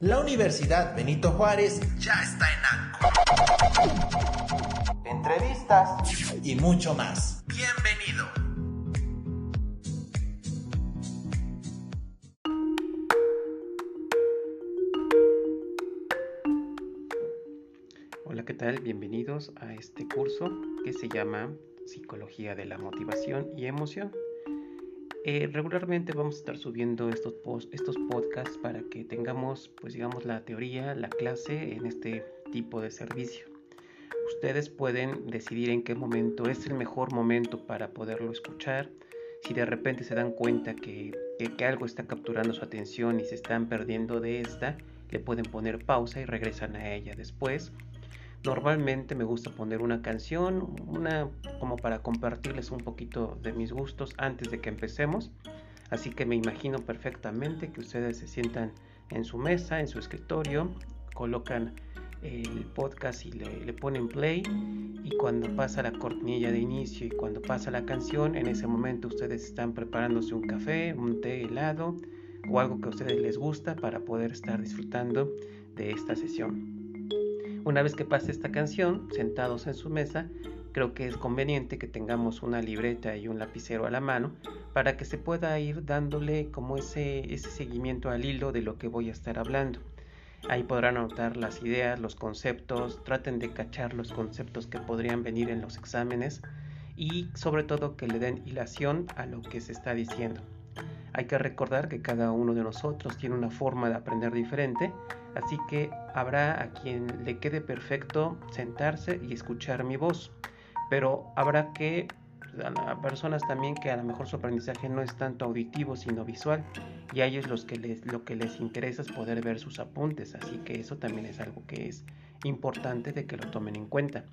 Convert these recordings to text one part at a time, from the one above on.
La Universidad Benito Juárez ya está en ANCO. Entrevistas y mucho más. Bienvenido. Hola, ¿qué tal? Bienvenidos a este curso que se llama Psicología de la Motivación y Emoción. Eh, regularmente vamos a estar subiendo estos, estos podcasts para que tengamos, pues digamos, la teoría, la clase en este tipo de servicio. Ustedes pueden decidir en qué momento es el mejor momento para poderlo escuchar. Si de repente se dan cuenta que, que algo está capturando su atención y se están perdiendo de esta, le pueden poner pausa y regresan a ella después Normalmente me gusta poner una canción, una como para compartirles un poquito de mis gustos antes de que empecemos. Así que me imagino perfectamente que ustedes se sientan en su mesa, en su escritorio, colocan el podcast y le, ponen play y cuando pasa la cortinilla de inicio y cuando pasa la canción, en ese momento ustedes están preparándose un café, un té helado o algo que a ustedes les gusta para poder estar disfrutando de esta sesión. Una vez que pase esta canción, sentados en su mesa, creo que es conveniente que tengamos una libreta y un lapicero a la mano para que se pueda ir dándole como ese, ese seguimiento al hilo de lo que voy a estar hablando. Ahí podrán anotar las ideas, los conceptos, traten de cachar los conceptos que podrían venir en los exámenes y sobre todo que le den hilación a lo que se está diciendo. Hay que recordar que cada uno de nosotros tiene una forma de aprender diferente Así que habrá a quien le quede perfecto sentarse y escuchar mi voz, pero habrá que a personas también que a lo mejor su aprendizaje no es tanto auditivo sino visual y a ellos los que les, lo que les interesa es poder ver sus apuntes, así que eso también es algo que es importante de que lo tomen en cuenta.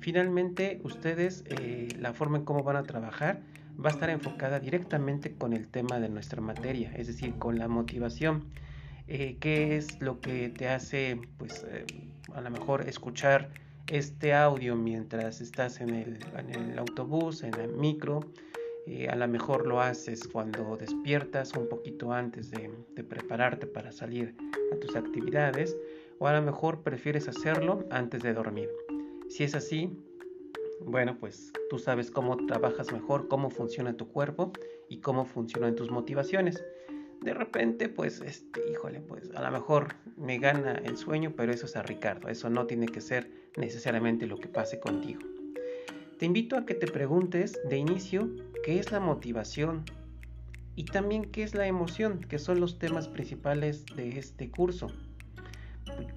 Finalmente, ustedes, eh, la forma en cómo van a trabajar va a estar enfocada directamente con el tema de nuestra materia, es decir, con la motivación. Eh, qué es lo que te hace, pues, eh, a lo mejor escuchar este audio mientras estás en el, autobús, en el micro. Eh, a lo mejor lo haces cuando despiertas un poquito antes de, de, prepararte para salir a tus actividades o a lo mejor prefieres hacerlo antes de dormir. Si es así, bueno, pues tú sabes cómo trabajas mejor, cómo funciona tu cuerpo y cómo funcionan tus motivaciones de repente, pues, este, híjole, pues a lo mejor me gana el sueño, pero eso es a Ricardo, eso no tiene que ser necesariamente lo que pase contigo. Te invito a que te preguntes de inicio qué es la motivación y también qué es la emoción, que son los temas principales de este curso.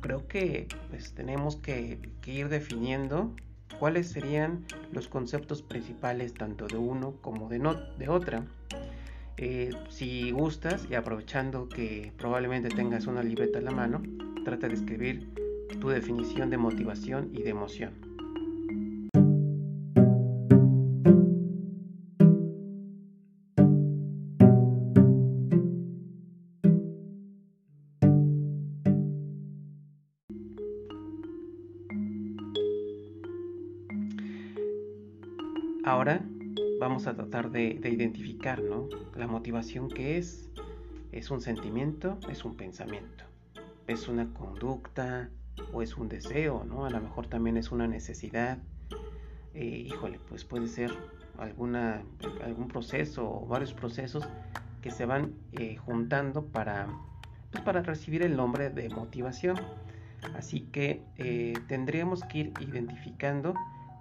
Creo que pues, tenemos que, ir definiendo cuáles serían los conceptos principales tanto de uno como de, otra eh, si gustas y aprovechando que probablemente tengas una libreta en la mano, trata de escribir tu definición de motivación y de emoción. Ahora vamos a tratar de, identificar, ¿no? La motivación que es, es un sentimiento, es un pensamiento, es una conducta o es un deseo, ¿no? A lo mejor también es una necesidad. Eh, híjole, pues puede ser alguna, algún proceso o varios procesos que se van eh, juntando para, pues para recibir el nombre de motivación. Así que eh, tendríamos que ir identificando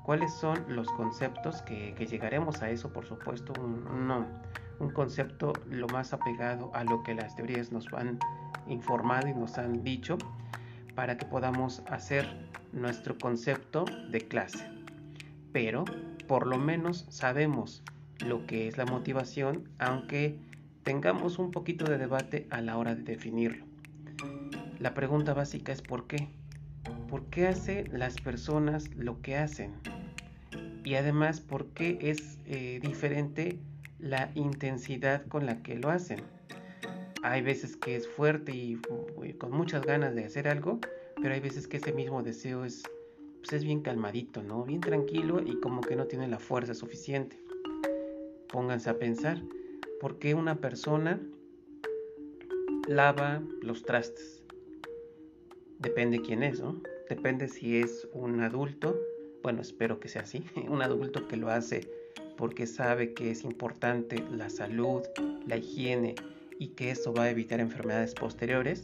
cuáles son los conceptos que, llegaremos a eso, por supuesto, un, un, concepto lo más apegado a lo que las teorías nos han informado y nos han dicho para que podamos hacer nuestro concepto de clase. Pero por lo menos sabemos lo que es la motivación, aunque tengamos un poquito de debate a la hora de definirlo. La pregunta básica es ¿por qué? ¿Por qué hacen las personas lo que hacen? Y además por qué es eh, diferente la intensidad con la que lo hacen. Hay veces que es fuerte y, con muchas ganas de hacer algo, pero hay veces que ese mismo deseo es, pues es bien calmadito, ¿no? Bien tranquilo y como que no tiene la fuerza suficiente. Pónganse a pensar, ¿por qué una persona lava los trastes? depende quién es, ¿no? Depende si es un adulto, bueno, espero que sea así, un adulto que lo hace porque sabe que es importante la salud, la higiene y que eso va a evitar enfermedades posteriores,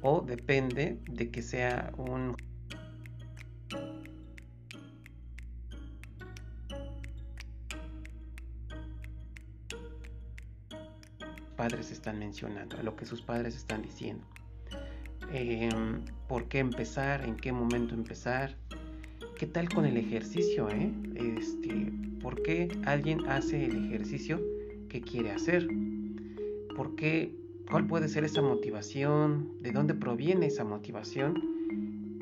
o depende de que sea un padres están mencionando, lo que sus padres están diciendo. Em, ¿Por qué empezar? ¿En qué momento empezar? ¿Qué tal con el ejercicio? Eh? Este, ¿Por qué alguien hace el ejercicio que quiere hacer? ¿Por qué? ¿Cuál puede ser esa motivación? ¿De dónde proviene esa motivación?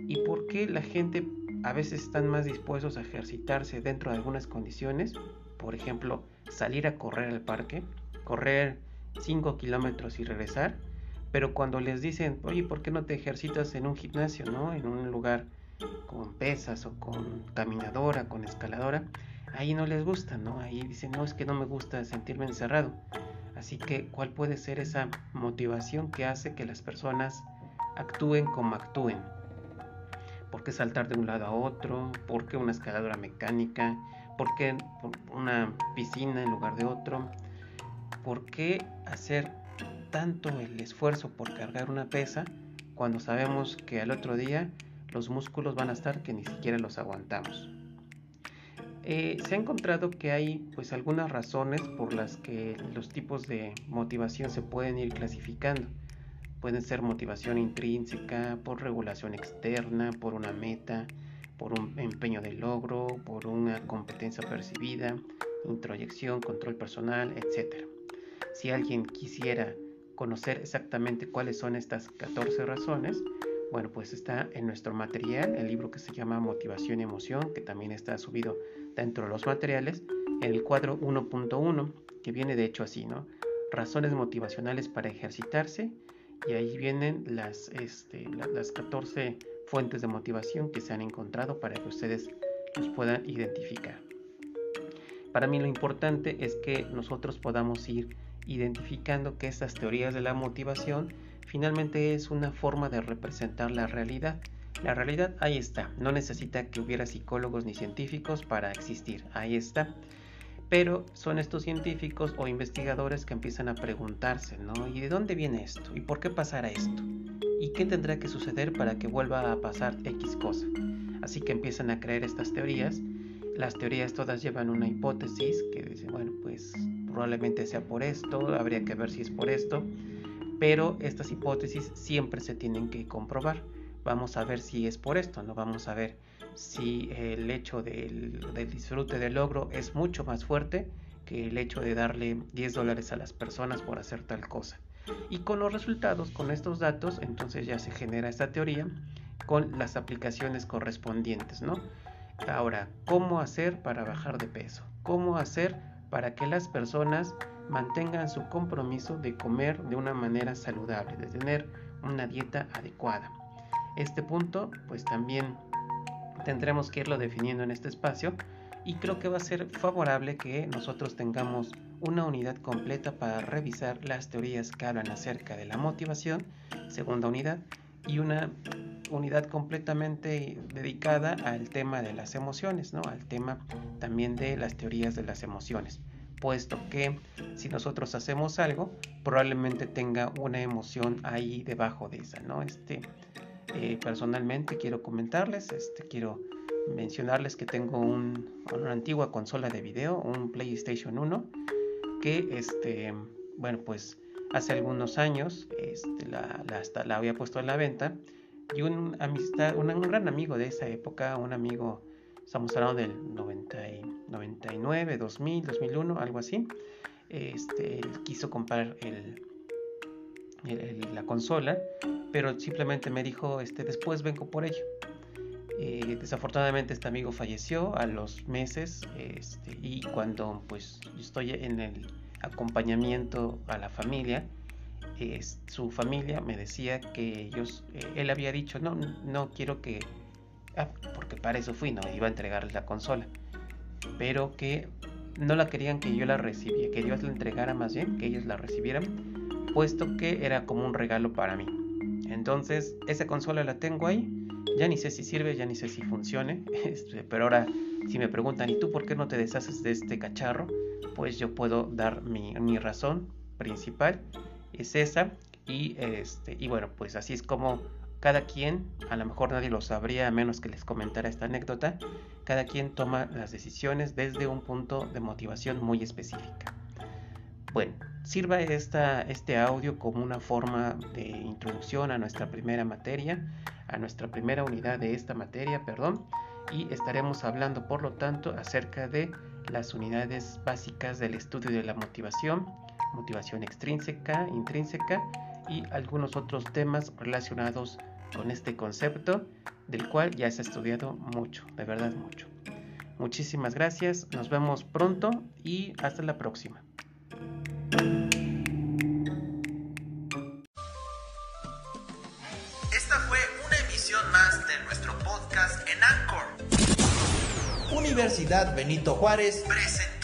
¿Y por qué la gente a veces están más dispuestos a ejercitarse dentro de algunas condiciones? Por ejemplo, salir a correr al parque, correr 5 kilómetros y regresar, pero cuando les dicen, oye, ¿por qué no te ejercitas en un gimnasio, no? En un lugar con pesas o con caminadora, con escaladora, ahí no les gusta, ¿no? Ahí dicen, no, es que no me gusta sentirme encerrado. Así que, ¿cuál puede ser esa motivación que hace que las personas actúen como actúen? ¿Por qué saltar de un lado a otro? ¿Por qué una escaladora mecánica? ¿Por qué una piscina en lugar de otro? ¿por qué hacer tanto el esfuerzo por cargar una pesa cuando sabemos que al otro día los músculos van a estar que ni siquiera los aguantamos? Eh, se ha encontrado que hay pues algunas razones por las que los tipos de motivación se pueden ir clasificando. Pueden ser motivación intrínseca, por regulación externa, por una meta, por un empeño de logro, por una competencia percibida, introyección, control personal, etc. Si alguien quisiera conocer exactamente cuáles son estas 14 razones, bueno, pues está en nuestro material, el libro que se llama Motivación y Emoción, que también está subido dentro de los materiales, en el cuadro 1.1, que viene de hecho así, ¿no? Razones motivacionales para ejercitarse, y ahí vienen las, este, las 14 fuentes de motivación que se han encontrado para que ustedes los puedan identificar. Para mí lo importante es que nosotros podamos ir identificando que estas teorías de la motivación finalmente es una forma de representar la realidad. La realidad ahí está, no necesita que hubiera psicólogos ni científicos para existir, ahí está. Pero son estos científicos o investigadores que empiezan a preguntarse, ¿no? ¿Y de dónde viene esto? ¿Y por qué pasará esto? ¿Y qué tendrá que suceder para que vuelva a pasar X cosa? Así que empiezan a creer estas teorías. Las teorías todas llevan una hipótesis que dice, bueno, pues probablemente sea por esto, habría que ver si es por esto, pero estas hipótesis siempre se tienen que comprobar. Vamos a ver si es por esto, no vamos a ver si el hecho del, disfrute del logro es mucho más fuerte que el hecho de darle 10 dólares a las personas por hacer tal cosa. Y con los resultados, con estos datos, entonces ya se genera esta teoría con las aplicaciones correspondientes, ¿no? Ahora, ¿cómo hacer para bajar de peso? ¿Cómo hacer para que las personas mantengan su compromiso de comer de una manera saludable, de tener una dieta adecuada. Este punto pues también tendremos que irlo definiendo en este espacio y creo que va a ser favorable que nosotros tengamos una unidad completa para revisar las teorías que hablan acerca de la motivación, segunda unidad, y una unidad completamente dedicada al tema de las emociones, ¿no? al tema también de las teorías de las emociones, puesto que si nosotros hacemos algo, probablemente tenga una emoción ahí debajo de esa, ¿no? Este, eh, personalmente quiero comentarles, este, quiero mencionarles que tengo un, una antigua consola de video, un PlayStation 1, que este, bueno, pues hace algunos años este, la, la había puesto en la venta y un, amistad, un, gran amigo de esa época, un amigo, estamos hablando del 90 99, 2000, 2001, algo así, este, quiso comprar el, la consola, pero simplemente me dijo, este, después vengo por ello. Eh, desafortunadamente este amigo falleció a los meses este, y cuando pues estoy en el acompañamiento a la familia, su familia me decía que ellos, eh, él había dicho, no, no quiero que, ah, porque para eso fui, no, iba a entregarles la consola, pero que no la querían que yo la recibiera, que Dios la entregara más bien, que ellos la recibieran, puesto que era como un regalo para mí. Entonces, esa consola la tengo ahí. Ya ni sé si sirve, ya ni sé si funcione. Este, pero ahora, si me preguntan, ¿y tú por qué no te deshaces de este cacharro? Pues yo puedo dar mi, mi razón principal. Es esa. Y, este, y bueno, pues así es como cada quien, a lo mejor nadie lo sabría a menos que les comentara esta anécdota, cada quien toma las decisiones desde un punto de motivación muy específica. Bueno, sirva esta, este audio como una forma de introducción a nuestra primera materia, a nuestra primera unidad de esta materia, perdón, y estaremos hablando por lo tanto acerca de las unidades básicas del estudio de la motivación, motivación extrínseca, intrínseca y algunos otros temas relacionados con este concepto del cual ya se ha estudiado mucho, de verdad mucho. Muchísimas gracias, nos vemos pronto y hasta la próxima. Esta fue una emisión más de nuestro podcast en Anchor. Universidad Benito Juárez presentó.